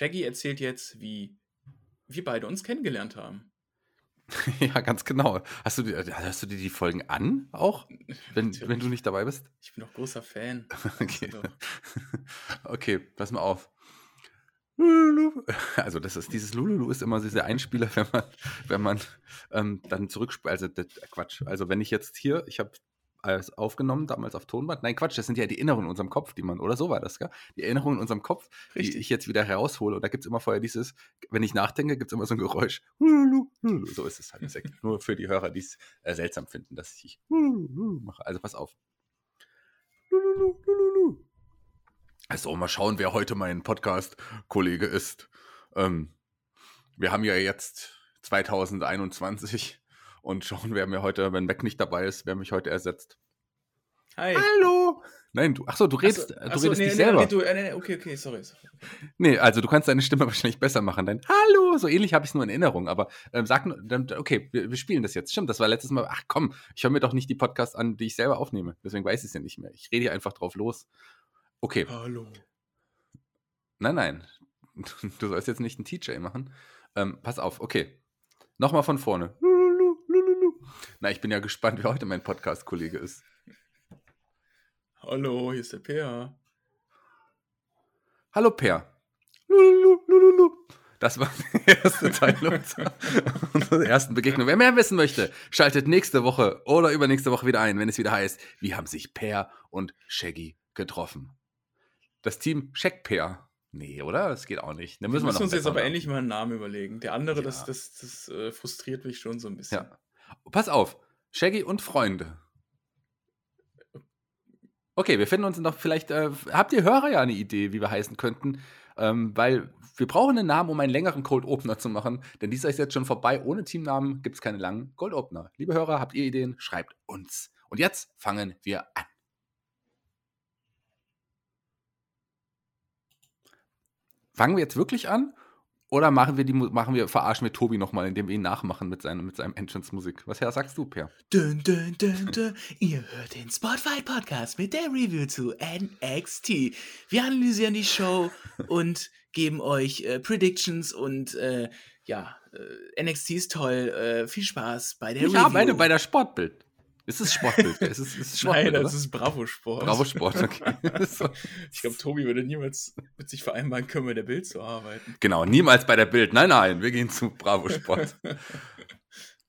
Shaggy erzählt jetzt, wie wir beide uns kennengelernt haben. ja, ganz genau. Hast du, hast du dir die Folgen an auch, wenn, wenn du nicht dabei bist? Ich bin doch großer Fan. okay. okay, pass mal auf. Also das ist dieses Lululu ist immer dieser Einspieler, wenn man, wenn man ähm, dann zurückspielt. Also das, Quatsch. Also wenn ich jetzt hier, ich habe alles aufgenommen, damals auf Tonband. Nein, Quatsch, das sind ja die Erinnerungen in unserem Kopf, die man, oder so war das, gell? Die Erinnerungen in unserem Kopf, Richtig. die ich jetzt wieder heraushole. Und da gibt es immer vorher dieses, wenn ich nachdenke, gibt es immer so ein Geräusch. So ist es halt. Nur für die Hörer, die es äh, seltsam finden, dass ich mache. Also pass auf. Also mal schauen, wer heute mein Podcast-Kollege ist. Ähm, wir haben ja jetzt 2021 und schauen, wer mir heute, wenn Mac nicht dabei ist, wer mich heute ersetzt. Hi. Hallo. Nein, du, achso, du redest, achso, du achso, redest nee, dich nee, selber. Nee, du, nee, okay, okay, sorry, sorry. Nee, also du kannst deine Stimme wahrscheinlich besser machen. Dein Hallo, so ähnlich habe ich es nur in Erinnerung. Aber ähm, sag, okay, wir, wir, spielen das jetzt. Stimmt, das war letztes Mal. Ach komm, ich höre mir doch nicht die Podcasts an, die ich selber aufnehme. Deswegen weiß ich es ja nicht mehr. Ich rede hier einfach drauf los. Okay. Hallo. Nein, nein. Du sollst jetzt nicht einen TJ machen. Ähm, pass auf, okay. Nochmal von vorne. Na, ich bin ja gespannt, wer heute mein Podcast-Kollege ist. Hallo, hier ist der Per. Hallo Per. Das war die erste Teil unserer ersten Begegnung. Wer mehr wissen möchte, schaltet nächste Woche oder übernächste Woche wieder ein, wenn es wieder heißt, wie haben sich Per und Shaggy getroffen. Das Team Shag Per. Nee, oder? Das geht auch nicht. Dann müssen wir, wir uns jetzt aber endlich mal einen Namen überlegen. Der andere, ja. das, das, das äh, frustriert mich schon so ein bisschen. Ja. Pass auf, Shaggy und Freunde. Okay, wir finden uns noch vielleicht. Äh, habt ihr Hörer ja eine Idee, wie wir heißen könnten? Ähm, weil wir brauchen einen Namen, um einen längeren Cold Opener zu machen. Denn dieser ist jetzt schon vorbei. Ohne Teamnamen gibt es keine langen Cold Opener. Liebe Hörer, habt ihr Ideen? Schreibt uns. Und jetzt fangen wir an. Fangen wir jetzt wirklich an? Oder machen wir die machen wir, verarschen wir Tobi nochmal, indem wir ihn nachmachen mit seinem, mit seinem Entrance-Musik. Was her sagst du, Per? Dun, dun, dun. Ihr hört den Spotify Podcast mit der Review zu NXT. Wir analysieren die Show und geben euch äh, Predictions und äh, ja, äh, NXT ist toll. Äh, viel Spaß bei der ich Review. Ich arbeite bei der Sportbild. Ist es Sportbild? ist es, ist es Sportbild, Nein, das oder? ist Bravo Sport. Bravo Sport, okay. ich glaube, Tobi würde niemals mit sich vereinbaren können, bei der Bild zu arbeiten. Genau, niemals bei der Bild. Nein, nein, wir gehen zu Bravo Sport.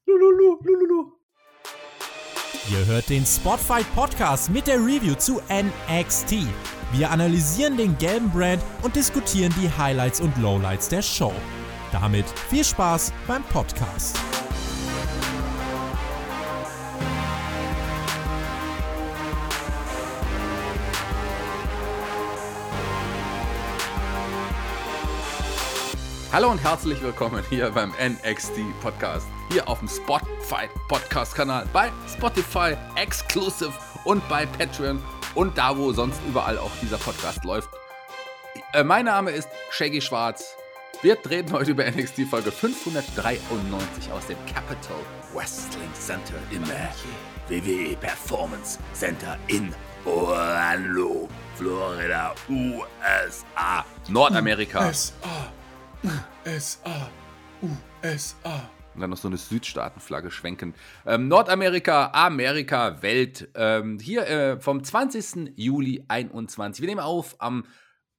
lululu, lululu. Ihr hört den Spotfight Podcast mit der Review zu NXT. Wir analysieren den gelben Brand und diskutieren die Highlights und Lowlights der Show. Damit viel Spaß beim Podcast. Hallo und herzlich willkommen hier beim NXT Podcast. Hier auf dem Spotify Podcast Kanal, bei Spotify Exclusive und bei Patreon und da, wo sonst überall auch dieser Podcast läuft. Äh, mein Name ist Shaggy Schwarz. Wir reden heute über NXT Folge 593 aus dem Capital Wrestling Center im WWE Performance Center in Orlando, Florida, USA, Nordamerika. USA. USA, USA. Und dann noch so eine Südstaatenflagge schwenken. Ähm, Nordamerika, Amerika, Welt. Ähm, hier äh, vom 20. Juli 21. Wir nehmen auf am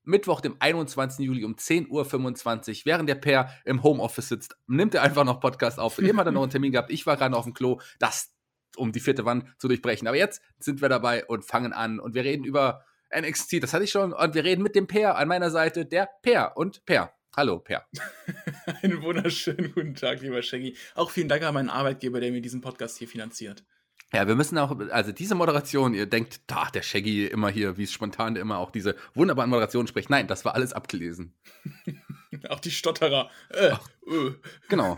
Mittwoch, dem 21. Juli um 10.25 Uhr, während der Per im Homeoffice sitzt, nimmt er einfach noch Podcast auf. Eben hat er noch einen Termin gehabt. Ich war gerade auf dem Klo, das, um die vierte Wand zu durchbrechen. Aber jetzt sind wir dabei und fangen an. Und wir reden über NXT, das hatte ich schon. Und wir reden mit dem Per an meiner Seite, der Per und Per. Hallo, Per. Einen wunderschönen guten Tag, lieber Shaggy. Auch vielen Dank an meinen Arbeitgeber, der mir diesen Podcast hier finanziert. Ja, wir müssen auch, also diese Moderation, ihr denkt, da, der Shaggy immer hier, wie es spontan immer auch diese wunderbaren Moderationen spricht. Nein, das war alles abgelesen. auch die Stotterer. Äh, Ach, äh. Genau.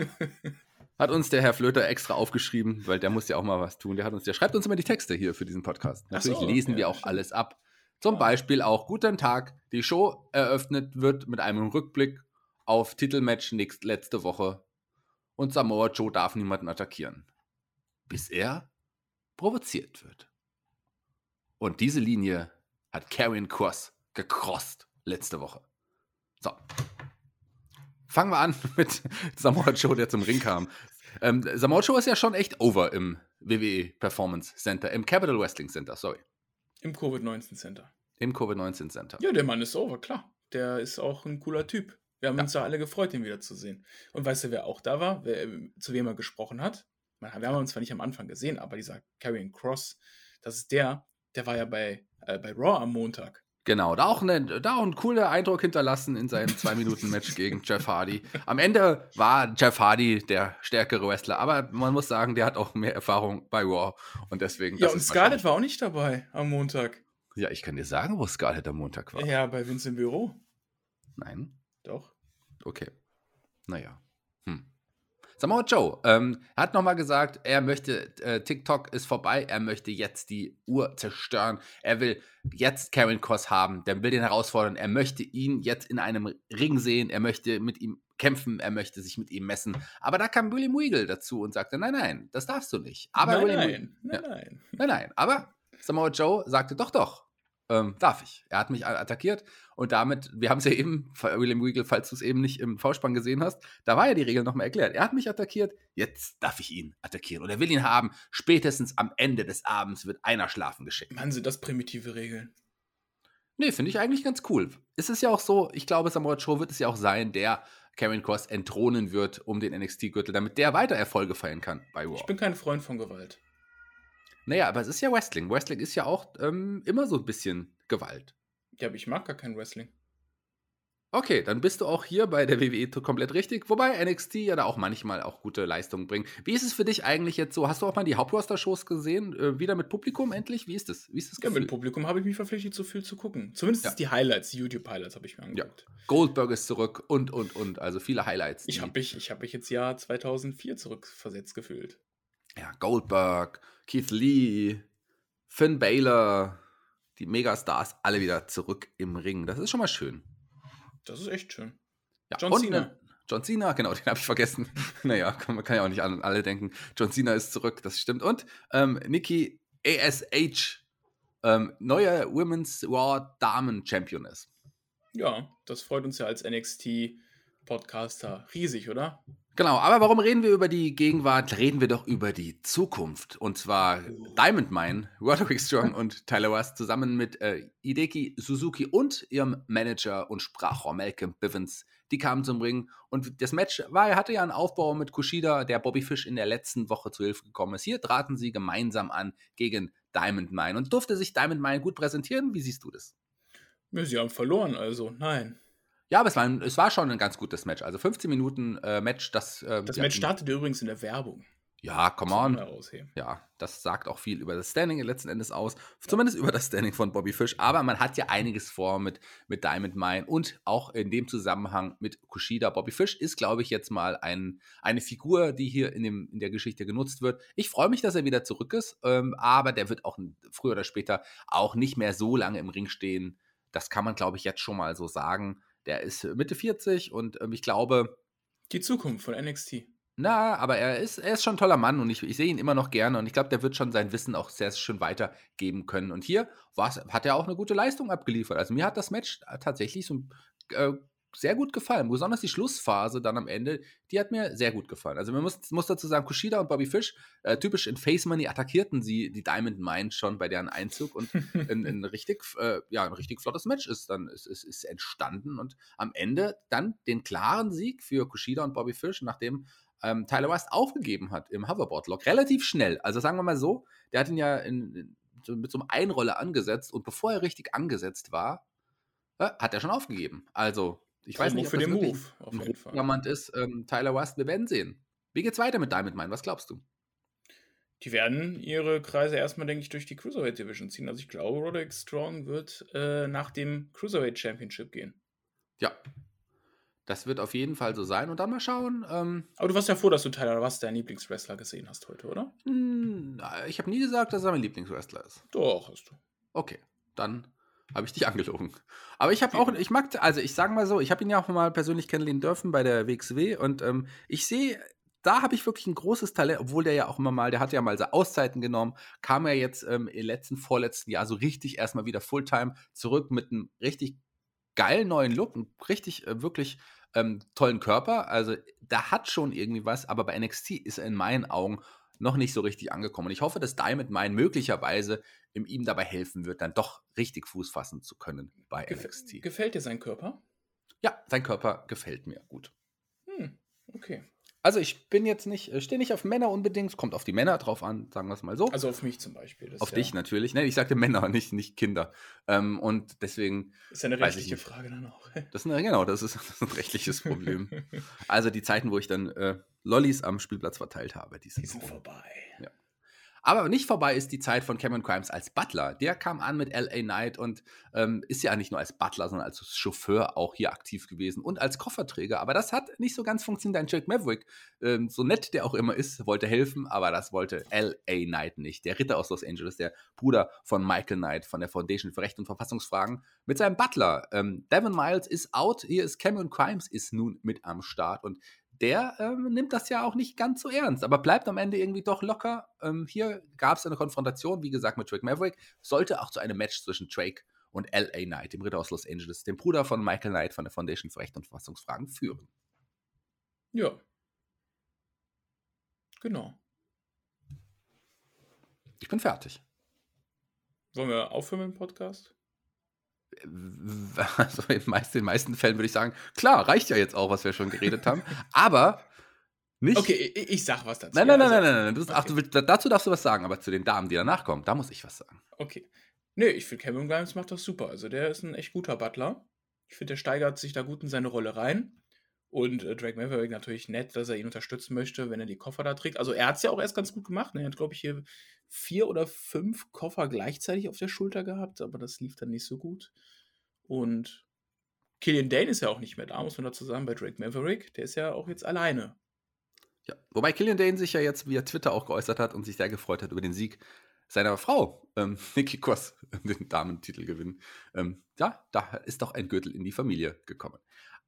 Hat uns der Herr Flöter extra aufgeschrieben, weil der muss ja auch mal was tun. Der hat uns, der schreibt uns immer die Texte hier für diesen Podcast. Natürlich so, lesen ja, wir auch stimmt. alles ab. Zum Beispiel auch Guten Tag. Die Show eröffnet wird mit einem Rückblick auf Titelmatch nächst, letzte Woche und Samoa Joe darf niemanden attackieren. Bis er provoziert wird. Und diese Linie hat Karrion Cross gecrossed letzte Woche. So. fangen wir an mit Samoa Joe, der zum Ring kam. Ähm, Samoa Joe ist ja schon echt over im WWE Performance Center, im Capital Wrestling Center, sorry. Im Covid-19 Center. Im Covid-19 Center. Ja, der Mann ist over, klar. Der ist auch ein cooler Typ. Wir haben Ja. uns da alle gefreut, ihn wiederzusehen. Und weißt du, wer auch da war, wer, äh, zu wem er gesprochen hat? Wir haben uns zwar nicht am Anfang gesehen, aber dieser Karrion Cross, das ist der, der war ja bei, äh, bei Raw am Montag. Genau, da auch, eine, da auch einen coolen Eindruck hinterlassen in seinem 2-Minuten-Match gegen Jeff Hardy. Am Ende war Jeff Hardy der stärkere Wrestler, aber man muss sagen, der hat auch mehr Erfahrung bei Raw und deswegen. Ja, und Scarlett war auch nicht dabei am Montag. Ja, ich kann dir sagen, wo Scarlett am Montag war. Ja, bei Vince im Büro. Nein? Doch. Okay. Naja. Hm. Samoa Joe ähm, hat nochmal gesagt, er möchte, äh, TikTok ist vorbei, er möchte jetzt die Uhr zerstören. Er will jetzt Karen Cross haben, der will den herausfordern. Er möchte ihn jetzt in einem Ring sehen, er möchte mit ihm kämpfen, er möchte sich mit ihm messen. Aber da kam William Regal dazu und sagte, nein, nein, das darfst du nicht. Aber nein, William nein, nein, Ja. nein. Nein, nein, aber Samoa Joe sagte doch, doch. Ähm, darf ich. Er hat mich attackiert und damit, wir haben es ja eben, William Regal, falls du es eben nicht im V-Spann gesehen hast, da war ja die Regel nochmal erklärt. Er hat mich attackiert, jetzt darf ich ihn attackieren. Und er will ihn haben. Spätestens am Ende des Abends wird einer schlafen geschickt. Mann, sind das primitive Regeln. Nee, finde ich eigentlich ganz cool. Es ist ja auch so, ich glaube, Samoa Joe wird es ja auch sein, der Karen Cross entthronen wird um den NXT-Gürtel, damit der weiter Erfolge feiern kann bei Raw. Ich bin kein Freund von Gewalt. Naja, aber es ist ja Wrestling. Wrestling ist ja auch ähm, immer so ein bisschen Gewalt. Ja, aber ich mag gar kein Wrestling. Okay, dann bist du auch hier bei der WWE komplett richtig, wobei NXT ja da auch manchmal auch gute Leistungen bringt. Wie ist es für dich eigentlich jetzt so? Hast du auch mal die Hauptroster-Shows gesehen? Äh, wieder mit Publikum endlich? Wie ist das? Wie ist das Ja, mit Publikum habe ich mich verpflichtet, so viel zu gucken. Zumindest Ja. die Highlights, die YouTube-Highlights habe ich mir Ja. angeguckt. Goldberg ist zurück und, und, und. Also viele Highlights. Ich habe mich, ich hab mich jetzt Jahr 2004 zurückversetzt gefühlt. Ja, Goldberg, Keith Lee, Finn Balor, die Megastars alle wieder zurück im Ring. Das ist schon mal schön. Das ist echt schön. Ja, John Cena. äh, John Cena, genau, den habe ich vergessen. naja, kann, man kann ja auch nicht an alle denken. John Cena ist zurück, das stimmt. Und ähm, Nikki ASH, ähm, neue Women's Raw Damen Championess. Ja, das freut uns ja als NXT-Podcaster riesig, oder? Genau, aber warum reden wir über die Gegenwart? Reden wir doch über die Zukunft. Und zwar Diamond Mine, Roderick Strong und Tyler West zusammen mit äh, Hideki Suzuki und ihrem Manager und Sprachrohr Malcolm Bivens. Die kamen zum Ring und das Match war, hatte ja einen Aufbau mit Kushida, der Bobby Fish in der letzten Woche zu Hilfe gekommen ist. Hier traten sie gemeinsam an gegen Diamond Mine und durfte sich Diamond Mine gut präsentieren. Wie siehst du das? Sie haben verloren, also nein. Ja, aber es war, ein, es war schon ein ganz gutes Match. Also 15 Minuten äh, Match, das. äh, Das Match startete übrigens in der Werbung. Ja, come on. Ja, das sagt auch viel über das Standing letzten Endes aus. Zumindest über das Standing von Bobby Fish. Aber man hat ja einiges vor mit, mit Diamond Mine und auch in dem Zusammenhang mit Kushida. Bobby Fish ist, glaube ich, jetzt mal ein, eine Figur, die hier in, dem, in der Geschichte genutzt wird. Ich freue mich, dass er wieder zurück ist, ähm, aber der wird auch früher oder später auch nicht mehr so lange im Ring stehen. Das kann man, glaube ich, jetzt schon mal so sagen. Der ist Mitte 40 und ähm, ich glaube, Die Zukunft von NXT. na, aber er ist, er ist schon ein toller Mann und ich, ich sehe ihn immer noch gerne und ich glaube, der wird schon sein Wissen auch sehr schön weitergeben können. Und hier hat er auch eine gute Leistung abgeliefert. Also mir hat das Match tatsächlich so äh, sehr gut gefallen. Besonders die Schlussphase dann am Ende, die hat mir sehr gut gefallen. Also man muss, muss dazu sagen, Kushida und Bobby Fish, äh, typisch in Face Money, attackierten sie die Diamond Mine schon bei deren Einzug und ein, ein richtig, äh, ja, ein richtig flottes Match ist dann ist, ist, ist entstanden und am Ende dann den klaren Sieg für Kushida und Bobby Fish, nachdem ähm, Tyler West aufgegeben hat im Hoverboard-Lock. Relativ schnell. Also sagen wir mal so, der hat ihn ja in, in, so mit so einem Einroller angesetzt und bevor er richtig angesetzt war, äh, hat er schon aufgegeben. Also, ich weiß nicht, ob für das den Move, auf jeden Fall. Diamant ist. Ähm, Tyler West, wir werden sehen. Wie geht's weiter mit Diamond Mine? Was glaubst du? Die werden ihre Kreise erstmal, denke ich, durch die Cruiserweight Division ziehen. Also ich glaube, Roderick Strong wird äh, nach dem Cruiserweight Championship gehen. Ja. Das wird auf jeden Fall so sein. Und dann mal schauen. Ähm, Aber du warst ja froh, dass du Tyler was dein Lieblingswrestler gesehen hast heute, oder? hm, ich habe nie gesagt, dass er mein Lieblingswrestler ist. Doch, hast du. Okay, dann habe ich dich angelogen. Aber ich habe auch, ich mag, also ich sage mal so, ich habe ihn ja auch mal persönlich kennenlernen dürfen bei der WXW und ähm, ich sehe, da habe ich wirklich ein großes Talent, obwohl der ja auch immer mal, der hat ja mal so Auszeiten genommen, kam er jetzt ähm, im letzten, vorletzten Jahr so richtig erstmal wieder Fulltime zurück mit einem richtig geilen neuen Look, ein richtig, äh, wirklich ähm, tollen Körper. Also da hat schon irgendwie was, aber bei NXT ist er in meinen Augen noch nicht so richtig angekommen. Und ich hoffe, dass Diamond Mine möglicherweise ihm dabei helfen wird, dann doch richtig Fuß fassen zu können bei Gef NXT. Gefällt dir sein Körper? Ja, sein Körper gefällt mir gut. Hm, okay. Also ich bin jetzt nicht, äh, stehe nicht auf Männer unbedingt, es kommt auf die Männer drauf an, sagen wir es mal so. Also auf mich zum Beispiel. Das auf ja, dich natürlich. Nein, ich sagte Männer, nicht, nicht Kinder. Ähm, und deswegen. Ist ja eine rechtliche. Frage dann auch. Das ist, eine- genau, das ist, das ist ein rechtliches Problem. Also die Zeiten, wo ich dann äh, Lollis am Spielplatz verteilt habe, die sind, Die sind vorbei. Aber nicht vorbei ist die Zeit von Cameron Crimes als Butler. Der kam an mit LA Knight und ähm, ist ja nicht nur als Butler, sondern als Chauffeur auch hier aktiv gewesen und als Kofferträger. Aber das hat nicht so ganz funktioniert. Ein Jack Maverick, ähm, so nett der auch immer ist, wollte helfen, aber das wollte LA Knight nicht. Der Ritter aus Los Angeles, der Bruder von Michael Knight von der Foundation für Recht und Verfassungsfragen, mit seinem Butler. Ähm, Devin Miles ist out, hier ist Cameron Crimes ist nun mit am Start und der ähm, nimmt das ja auch nicht ganz so ernst, aber bleibt am Ende irgendwie doch locker. Ähm, hier gab es eine Konfrontation, wie gesagt, mit Drake Maverick. Sollte auch zu einem Match zwischen Drake und L.A. Knight, dem Ritter aus Los Angeles, dem Bruder von Michael Knight von der Foundation für Recht und Verfassungsfragen, führen. Ja. Genau. Ich bin fertig. Wollen wir aufhören mit dem Podcast? Also in den meisten, in den meisten Fällen würde ich sagen, klar, reicht ja jetzt auch, was wir schon geredet haben. Aber nicht. Okay, ich, ich sag was dazu. Nein, nein, nein, also- nein, nein, nein. Du, ach, du dazu darfst du was sagen, aber zu den Damen, die danach kommen, da muss ich was sagen. Okay. Nö, ich finde Cameron Grimes macht das super. Also der ist ein echt guter Butler. Ich finde, der steigert sich da gut in seine Rolle rein. Und äh, Drake Maverick natürlich nett, dass er ihn unterstützen möchte, wenn er die Koffer da trägt. Also er hat es ja auch erst ganz gut gemacht. Ne? Er hat, glaube ich, hier vier oder fünf Koffer gleichzeitig auf der Schulter gehabt, aber das lief dann nicht so gut. Und Killian Dane ist ja auch nicht mehr da, muss man dazu sagen, bei Drake Maverick. Der ist ja auch jetzt alleine. Ja. Wobei Killian Dane sich ja jetzt via Twitter auch geäußert hat und sich sehr gefreut hat über den Sieg seiner Frau, ähm, Nikki Cross, den Damentitelgewinn. Ähm, ja, da ist doch ein Gürtel in die Familie gekommen.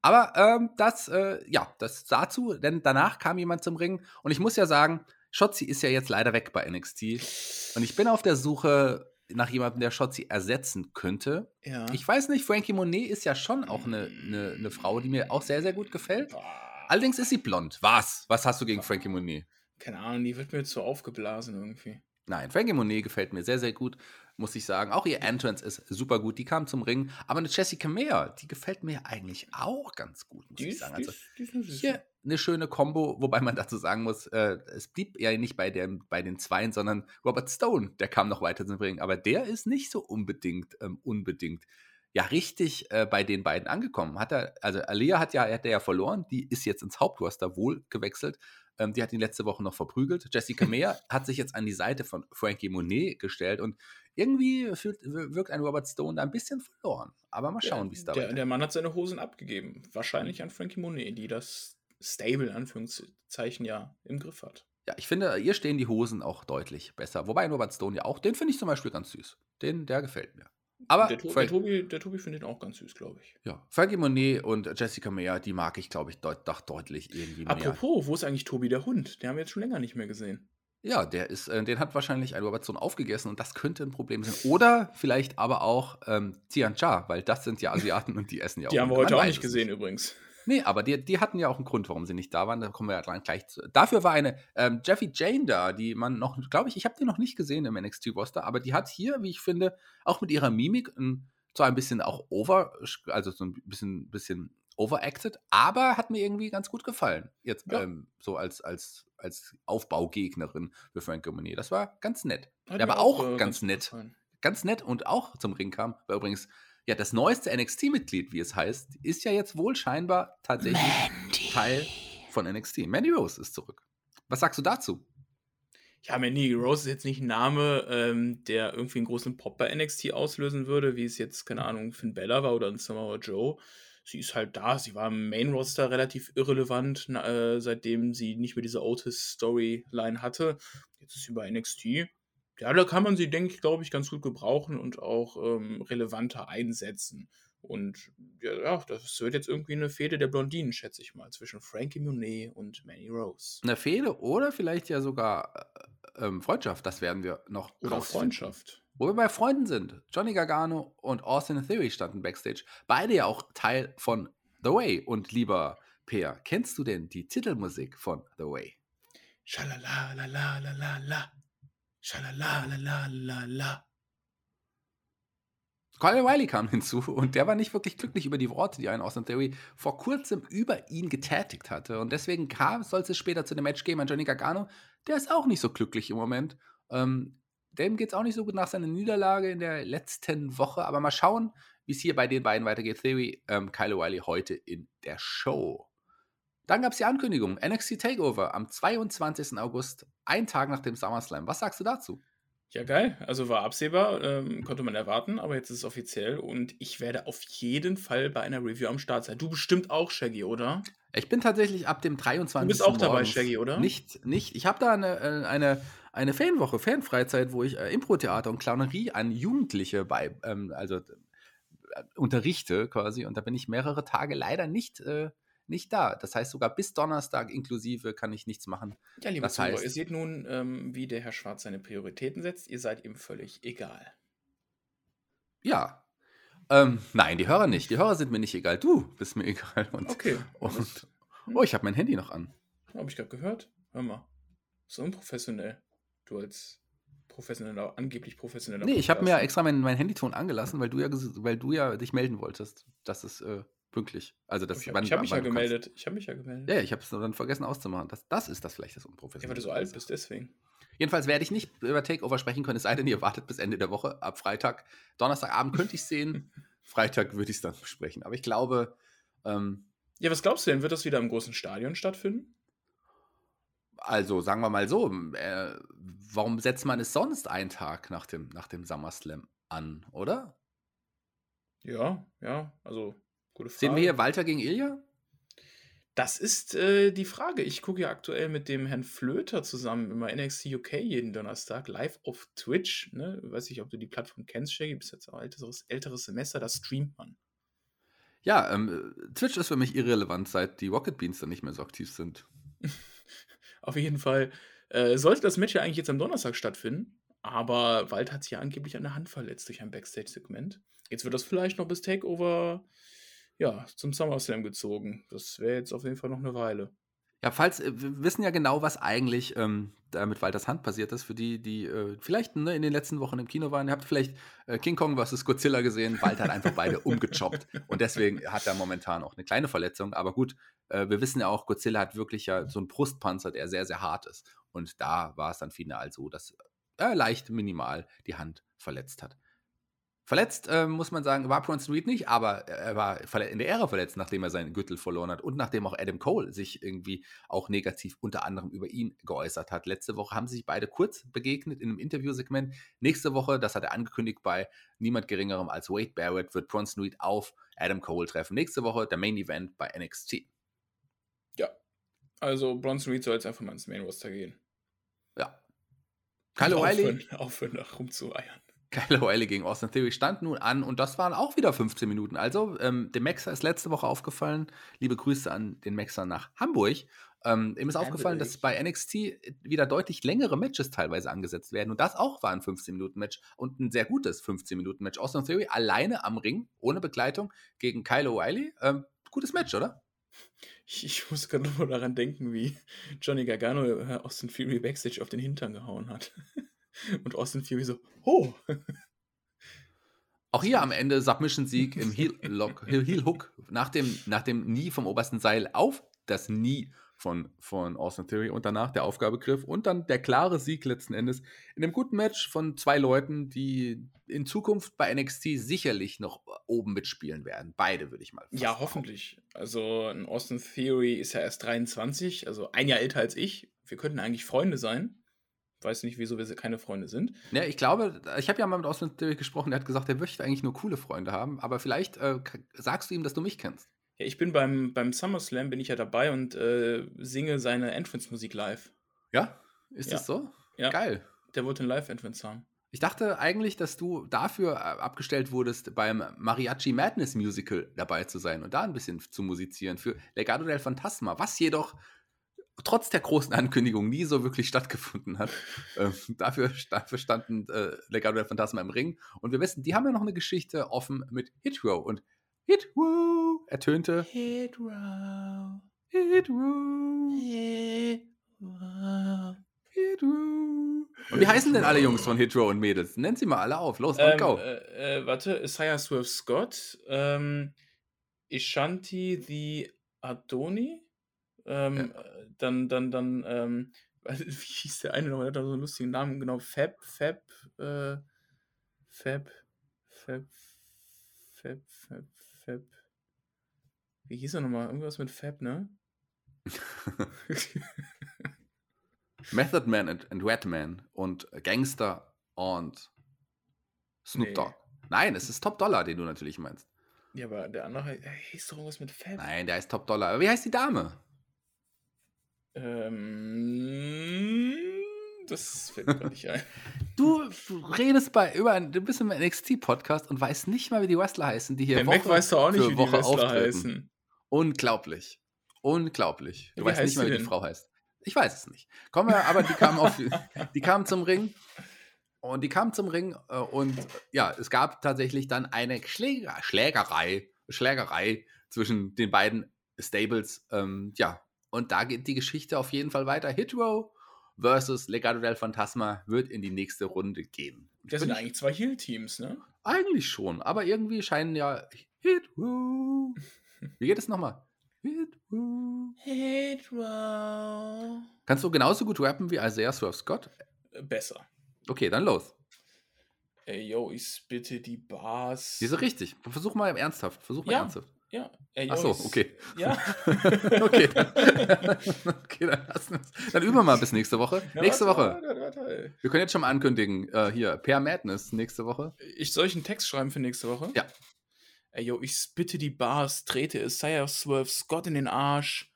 Aber ähm, das, äh, ja, das dazu, denn danach kam jemand zum Ring und ich muss ja sagen, Shotzi ist ja jetzt leider weg bei NXT und ich bin auf der Suche nach jemandem, der Shotzi ersetzen könnte. Ja. Ich weiß nicht, Frankie Monet ist ja schon auch eine, eine, eine Frau, die mir auch sehr, sehr gut gefällt. Boah, Allerdings ist sie blond. Was? Was hast du gegen Frankie Monet? keine Ahnung, die wird mir zu aufgeblasen irgendwie. Nein, Frankie Monet gefällt mir sehr, sehr gut, muss ich sagen. Auch ihr Entrance ist super gut. Die kam zum Ring. Aber eine Jessica Meyer, die gefällt mir eigentlich auch ganz gut, muss Die ich ist, sagen. die Also ist, die ist Süße. hier eine schöne Combo, wobei man dazu sagen muss, äh, es blieb ja nicht bei, der, bei den Zweien, sondern Robert Stone, der kam noch weiter zum Ring. Aber der ist nicht so unbedingt, ähm, unbedingt, ja, richtig äh, bei den beiden angekommen. Hat er, also Alea hat ja, hat er ja verloren, die ist jetzt ins Hauptroster wohl gewechselt. Ähm, die hat ihn letzte Woche noch verprügelt. Jessica Meyer hat sich jetzt an die Seite von Frankie Monet gestellt und irgendwie fühlt, wirkt ein Robert Stone da ein bisschen verloren. Aber mal schauen, wie es da der, der Mann hat seine Hosen abgegeben. Wahrscheinlich an Frankie Monet, die das Stable, in Anführungszeichen, ja im Griff hat. Ja, ich finde, ihr stehen die Hosen auch deutlich besser. Wobei Robert Stone ja auch, den finde ich zum Beispiel ganz süß. Den, der gefällt mir. Aber der, to Frank- der Tobi, der Tobi findet ihn auch ganz süß, glaube ich. ja, Frankie Monet und Jessica Meyer, die mag ich, glaube ich, deut doch deutlich irgendwie mehr. Apropos, wo ist eigentlich Tobi der Hund? Den haben wir jetzt schon länger nicht mehr gesehen. Ja, der ist, äh, den hat wahrscheinlich ein Robert Stone aufgegessen und das könnte ein Problem sein. Oder vielleicht aber auch ähm, Tian Cha, weil das sind ja Asiaten und die essen ja auch. Die haben wir heute auch nicht es gesehen übrigens. Nee, aber die, die hatten ja auch einen Grund, warum sie nicht da waren. Da kommen wir ja gleich- gleich zu. Dafür war eine ähm, Jeffy Jane da, die man noch, glaube ich, ich habe die noch nicht gesehen im NXT-Roster, aber die hat hier, wie ich finde, auch mit ihrer Mimik ein, zwar ein bisschen auch over, also so ein bisschen, bisschen overacted, aber hat mir irgendwie ganz gut gefallen. Jetzt Ja. ähm, so als, als, als Aufbaugegnerin für Frank Monet. Das war ganz nett. Hat aber auch äh, ganz nett. gefallen. Ganz nett und auch zum Ring kam, war übrigens ja das neueste NXT-Mitglied, wie es heißt, ist ja jetzt wohl scheinbar tatsächlich Teil von NXT. Mandy Rose ist zurück. Was sagst du dazu? Ja, Mandy Rose ist jetzt nicht ein Name, ähm, der irgendwie einen großen Pop bei NXT auslösen würde, wie es jetzt, keine Ahnung, Finn Bella war oder ein Samoa Joe. Sie ist halt da, sie war im Main-Roster relativ irrelevant, na, äh, seitdem sie nicht mehr diese Otis-Storyline hatte. Jetzt ist sie bei NXT. Ja, da kann man sie, denke ich, glaube ich, ganz gut gebrauchen und auch ähm, relevanter einsetzen. Und ja, ja, das wird jetzt irgendwie eine Fehde der Blondinen, schätze ich mal, zwischen Frankie Monet und Manny Rose. Eine Fehde oder vielleicht ja sogar äh, ähm, Freundschaft, das werden wir noch Oder rausfinden. Freundschaft. Wo wir bei Freunden sind. Johnny Gargano und Austin Theory standen backstage. Beide ja auch Teil von The Way. Und lieber Peer, kennst du denn die Titelmusik von The Way? Schalala, Schalala, la. Kyle Wiley kam hinzu und der war nicht wirklich glücklich über die Worte, die ein Austin Theory vor kurzem über ihn getätigt hatte. Und deswegen kam, soll es später zu dem Match gehen an Johnny Gargano. Der ist auch nicht so glücklich im Moment. Ähm, dem geht es auch nicht so gut nach seiner Niederlage in der letzten Woche. Aber mal schauen, wie es hier bei den beiden weitergeht. Theory, ähm, Kyle Wiley heute in der Show. Dann gab es die Ankündigung: NXT Takeover am 22. August, ein Tag nach dem SummerSlam. Was sagst du dazu? Ja, geil. Also war absehbar, ähm, konnte man erwarten, aber jetzt ist es offiziell und ich werde auf jeden Fall bei einer Review am Start sein. Du bestimmt auch, Shaggy, oder? Ich bin tatsächlich ab dem 23. Du bist auch dabei, Shaggy, oder? Nicht, nicht. Ich habe da eine, äh, eine, eine Fanwoche, Fanfreizeit, wo ich äh, Impro-Theater und Clownerie an Jugendliche bei, ähm, also äh, unterrichte quasi und da bin ich mehrere Tage leider nicht äh, nicht da. Das heißt, sogar bis Donnerstag inklusive kann ich nichts machen. Ja, liebe Zuhörer, heißt, ihr seht nun, ähm, wie der Herr Schwarz seine Prioritäten setzt. Ihr seid ihm völlig egal. Ja. Ähm, nein, die Hörer nicht. Die Hörer sind mir nicht egal. Du bist mir egal. Und, okay. Und, oh, ich habe mein Handy noch an. Habe ich gerade gehört. Hör mal. So unprofessionell. Du als professioneller, angeblich professioneller. Nee, ich habe mir ja extra meinen mein Handyton angelassen, weil du ja, weil du ja dich melden wolltest. Das ist äh, pünktlich. Also das, ich habe hab mich ja gemeldet. Ich habe mich ja gemeldet. Ja, ich habe es dann vergessen auszumachen. Das, das ist das vielleicht das Unprofessionelle. Ja, weil du so alt bist, deswegen. Jedenfalls werde ich nicht über Takeover sprechen können, es sei denn, ihr wartet bis Ende der Woche. Ab Freitag, Donnerstagabend könnte ich es sehen. Freitag würde ich es dann besprechen. Aber ich glaube. Ähm, ja, was glaubst du denn? Wird das wieder im großen Stadion stattfinden? Also sagen wir mal so, äh, warum setzt man es sonst einen Tag nach dem, nach dem SummerSlam an, oder? Ja, ja, also Gute Frage. Sehen wir hier Walter gegen Ilja? Das ist äh, die Frage. Ich gucke ja aktuell mit dem Herrn Flöter zusammen immer NXT UK jeden Donnerstag live auf Twitch. Ne? Weiß nicht, ob du die Plattform kennst, Shaggy. Bist jetzt ein älteres, älteres Semester, da streamt man. Ja, ähm, Twitch ist für mich irrelevant, seit die Rocket Beans dann nicht mehr so aktiv sind. auf jeden Fall äh, sollte das Match ja eigentlich jetzt am Donnerstag stattfinden. Aber Wald hat sich ja angeblich an der Hand verletzt durch ein Backstage-Segment. Jetzt wird das vielleicht noch bis Takeover ja, zum SummerSlam gezogen. Das wäre jetzt auf jeden Fall noch eine Weile. Ja, falls, äh, wir wissen ja genau, was eigentlich ähm, da mit Walters Hand passiert ist. Für die, die äh, vielleicht ne, in den letzten Wochen im Kino waren. Ihr habt vielleicht äh, King Kong vs. Godzilla gesehen. Walter hat einfach beide umgechoppt. Und deswegen hat er momentan auch eine kleine Verletzung. Aber gut, äh, wir wissen ja auch, Godzilla hat wirklich ja so einen Brustpanzer, der sehr, sehr hart ist. Und da war es dann final so, dass er leicht minimal die Hand verletzt hat. Verletzt, äh, muss man sagen, war Bronson Reed nicht, aber er war in der Ära verletzt, nachdem er seinen Gürtel verloren hat und nachdem auch Adam Cole sich irgendwie auch negativ unter anderem über ihn geäußert hat. Letzte Woche haben sie sich beide kurz begegnet in einem Interviewsegment. Nächste Woche, das hat er angekündigt bei niemand geringerem als Wade Barrett, wird Bronson Reed auf Adam Cole treffen. Nächste Woche der Main Event bei NXT. Ja, also Bronson Reed soll jetzt einfach mal ins Main Roster gehen. Ja. Kyle O'Reilly. Aufhören, aufhören, da rumzueiern. Kyle O'Reilly gegen Austin Theory stand nun an und das waren auch wieder 15 Minuten. Also, ähm, dem Maxer ist letzte Woche aufgefallen. Liebe Grüße an den Maxer nach Hamburg. Ähm, ihm ist Hamburg. aufgefallen, dass bei NXT wieder deutlich längere Matches teilweise angesetzt werden. Und das auch war ein 15-Minuten-Match und ein sehr gutes 15-Minuten-Match. Austin Theory alleine am Ring, ohne Begleitung, gegen Kyle O'Reilly. Ähm, gutes Match, oder? Ich, ich muss gerade nur daran denken, wie Johnny Gargano äh, Austin Theory Backstage auf den Hintern gehauen hat. Und Austin Fury so, oh. Auch hier am Ende Submission-Sieg im Heel-Hook Heel nach, dem, nach dem Knie vom obersten Seil auf das Knie von, von Austin Theory und danach der Aufgabegriff und dann der klare Sieg letzten Endes in einem guten Match von zwei Leuten, die in Zukunft bei NXT sicherlich noch oben mitspielen werden. Beide würde ich mal. Ja, hoffentlich. Also ein Austin Theory ist ja erst 23, also ein Jahr älter als ich. Wir könnten eigentlich Freunde sein weiß nicht, wieso wir keine Freunde sind. Ja, ich glaube, ich habe ja mal mit Austin gesprochen, der hat gesagt, er möchte eigentlich nur coole Freunde haben, aber vielleicht äh, sagst du ihm, dass du mich kennst. Ja, ich bin beim, beim SummerSlam, bin ich ja dabei und äh, singe seine Entrance-Musik live. Ja? Ist ja. das so? Ja. Geil. Der wollte ein Live-Entrance haben. Ich dachte eigentlich, dass du dafür äh, abgestellt wurdest, beim Mariachi Madness Musical dabei zu sein und da ein bisschen zu musizieren für Legado del Fantasma, was jedoch trotz der großen Ankündigung nie so wirklich stattgefunden hat. ähm, dafür, dafür standen äh, Legado del Phantasma im Ring. Und wir wissen, die haben ja noch eine Geschichte offen mit Hitro. Und Hitro ertönte. Hitro. Hitro. Hitro. Hitro. Und wie heißen denn alle Jungs von Hitro und Mädels? Nennt sie mal alle auf. Los, und Ähm, go. äh, äh, warte, Isaiah Swerve Scott, ähm, Ishanti the Adoni, ähm, äh, dann, dann, dann, ähm, wie hieß der eine noch, der hat da so einen lustigen Namen, genau, Fab, Fab, äh, Fab, Fab, Fab, Fab, Fab, wie hieß er nochmal? Irgendwas mit Fab, ne? Method Man und, und Redman und Gangster und Snoop Nee. Dogg. Nein, es ist Top Dollar, den du natürlich meinst. ja, aber der andere äh, hieß doch irgendwas mit Fab. Nein, der ist Top Dollar. Aber wie heißt die Dame? Ähm, das fällt mir nicht ein. Du, du redest bei über ein, du bist im NXT-Podcast und weißt nicht mal, wie die Wrestler heißen, die hier Der Mac weiß doch auch nicht, für wie die Woche Wrestler auftreten. heißen. Unglaublich. Unglaublich. Du Wie weißt nicht mal, wie die denn? Frau heißt. Ich weiß es nicht. Kommen wir, aber die kam auf, die kam zum Ring. Und die kam zum Ring äh, und ja, es gab tatsächlich dann eine Schläger, Schlägerei, Schlägerei zwischen den beiden Stables. Ähm, ja, und da geht die Geschichte auf jeden Fall weiter. Hitro versus Legado del Fantasma wird in die nächste Runde gehen. Das sind ich- eigentlich zwei Heal-Teams, ne? eigentlich schon, aber irgendwie scheinen ja Hitro. Wie geht es nochmal? Hitro. Hitro. Kannst du genauso gut rappen wie Isaiah Swerve Scott? Äh, Besser. Okay, dann los. Ey, yo, ich spitte die Bars. Diese richtig. Versuch mal ernsthaft. Versuch mal Ja. ernsthaft. Ja. Ey, Ach so, okay. Ja. okay, dann, okay, dann lassen wir's. Dann üben wir mal bis nächste Woche. Ja, nächste warte, Woche. Warte, warte. Wir können jetzt schon mal ankündigen, äh, hier, Per Madness nächste Woche. Ich soll ich einen Text schreiben für nächste Woche? Ja. Ey, yo, ich spitte die Bars, trete Isaiah Swerve Scott in den Arsch.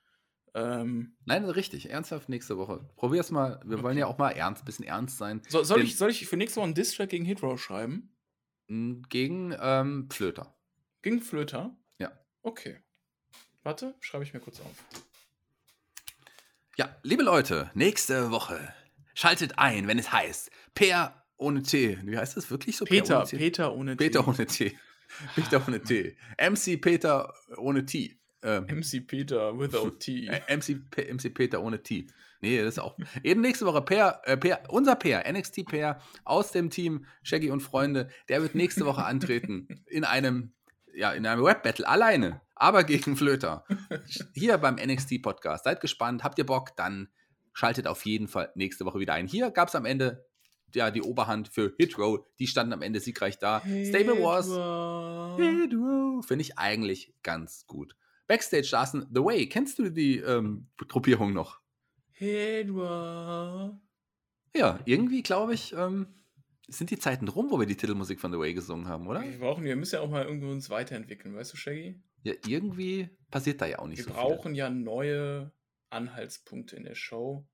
Ähm, Nein, richtig, ernsthaft nächste Woche. Probier's mal. Wir wollen ja auch mal ernst, bisschen ernst sein. so, soll, Den- ich, soll ich für nächste Woche einen Distrack gegen Hitro schreiben? M, Gegen ähm, Flöter. Gegen Flöter? Okay. Warte, schreibe ich mir kurz auf. Ja, liebe Leute, nächste Woche schaltet ein, wenn es heißt Per ohne T. Wie heißt das wirklich so? Peter, ohne T? Peter ohne T. Peter ohne T. Peter ohne T. MC Peter ohne T. Ähm, MC Peter without T. äh, MC, MC Peter ohne T. Nee, das ist auch. Eben nächste Woche Per, äh, per, unser Per, NXT Per aus dem Team Shaggy und Freunde, der wird nächste Woche antreten in einem, ja, in einem Rap-Battle alleine, aber gegen Flöter. Hier beim NXT Podcast. Seid gespannt, habt ihr Bock, dann schaltet auf jeden Fall nächste Woche wieder ein. Hier gab es am Ende ja die Oberhand für Hit Row. Die standen am Ende siegreich da. Stable Wars. Hitro. Hit Row. Finde ich eigentlich ganz gut. Backstage saßen The Way. Kennst du die ähm, Gruppierung noch? Hitro. Ja, irgendwie glaube ich, ähm, sind die Zeiten rum, wo wir die Titelmusik von The Way gesungen haben, oder? Wir brauchen, wir müssen ja auch mal irgendwo uns weiterentwickeln, weißt du, Shaggy? Ja, irgendwie passiert da ja auch nicht Wir so brauchen ja neue Anhaltspunkte in der Show,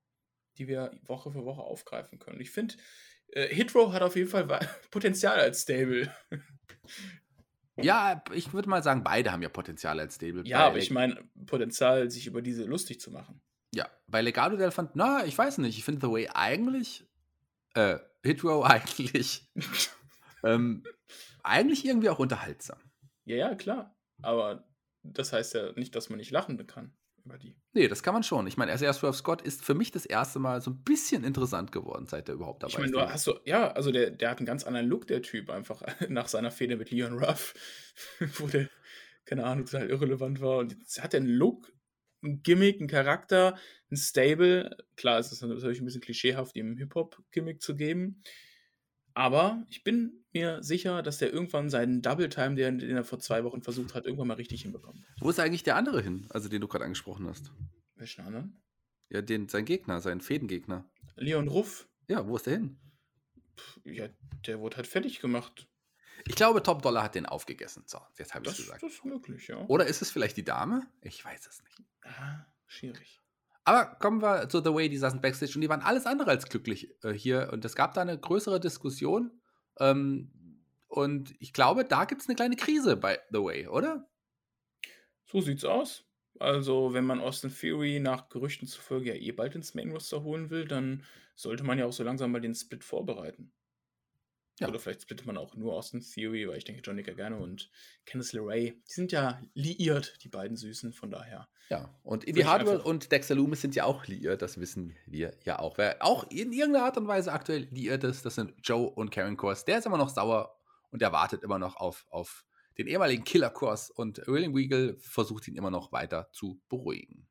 die wir Woche für Woche aufgreifen können. Ich finde, äh, Hitro hat auf jeden Fall Potenzial als Stable. Ja, ich würde mal sagen, beide haben ja Potenzial als Stable. Ja, aber ich meine, Potenzial, sich über diese lustig zu machen. Ja, bei Legado del Fant, na, ich weiß nicht, ich finde The Way eigentlich, äh, Hit Row eigentlich, ähm, eigentlich irgendwie auch unterhaltsam. Ja, ja, klar. Aber das heißt ja nicht, dass man nicht lachen kann über die. Nee, das kann man schon. Ich meine, Isaiah Swerve Scott ist für mich das erste Mal so ein bisschen interessant geworden, seit er überhaupt dabei Ich meine, ist. du hast so, ja, also der, der hat einen ganz anderen Look, der Typ, einfach nach seiner Fehde mit Leon Ruff, wo der, keine Ahnung, total irrelevant war. Und jetzt hat er einen Look, ein Gimmick, einen Charakter, ein Stable. Klar, es ist natürlich ein bisschen klischeehaft, ihm einen Hip-Hop-Gimmick zu geben. Aber ich bin mir sicher, dass der irgendwann seinen Double Time, den, den er vor zwei Wochen versucht hat, irgendwann mal richtig hinbekommt. Wo ist eigentlich der andere hin, also den du gerade angesprochen hast? Welchen anderen? Ja, den, sein Gegner, sein Fädengegner. Leon Ruff, Ja, wo ist der hin? ja, der wurde halt fertig gemacht. Ich glaube, Top Dollar hat den aufgegessen. So, jetzt habe ich es gesagt. das ist möglich, ja. Oder ist es vielleicht die Dame? Ich weiß es nicht. Ah, schwierig. Aber kommen wir zu The Way, die saßen Backstage und die waren alles andere als glücklich äh, hier. Und es gab da eine größere Diskussion. Ähm, und ich glaube, da gibt es eine kleine Krise bei The Way, oder? So sieht's aus. Also, wenn man Austin Theory nach Gerüchten zufolge ja eh bald ins Main Roster holen will, dann sollte man ja auch so langsam mal den Split vorbereiten. Ja. Oder vielleicht splittet man auch nur Austin Theory, weil ich denke, Johnny Gargano und Candice LeRae, die sind ja liiert, die beiden Süßen, von daher. Ja, und Indy Hardwell und Dexter Loomis sind ja auch liiert, das wissen wir ja auch. Wer auch in irgendeiner Art und Weise aktuell liiert ist, das sind Joe und Karen Kors. Der ist immer noch sauer und der wartet immer noch auf, auf den ehemaligen Killer Kors und William Weagle versucht ihn immer noch weiter zu beruhigen.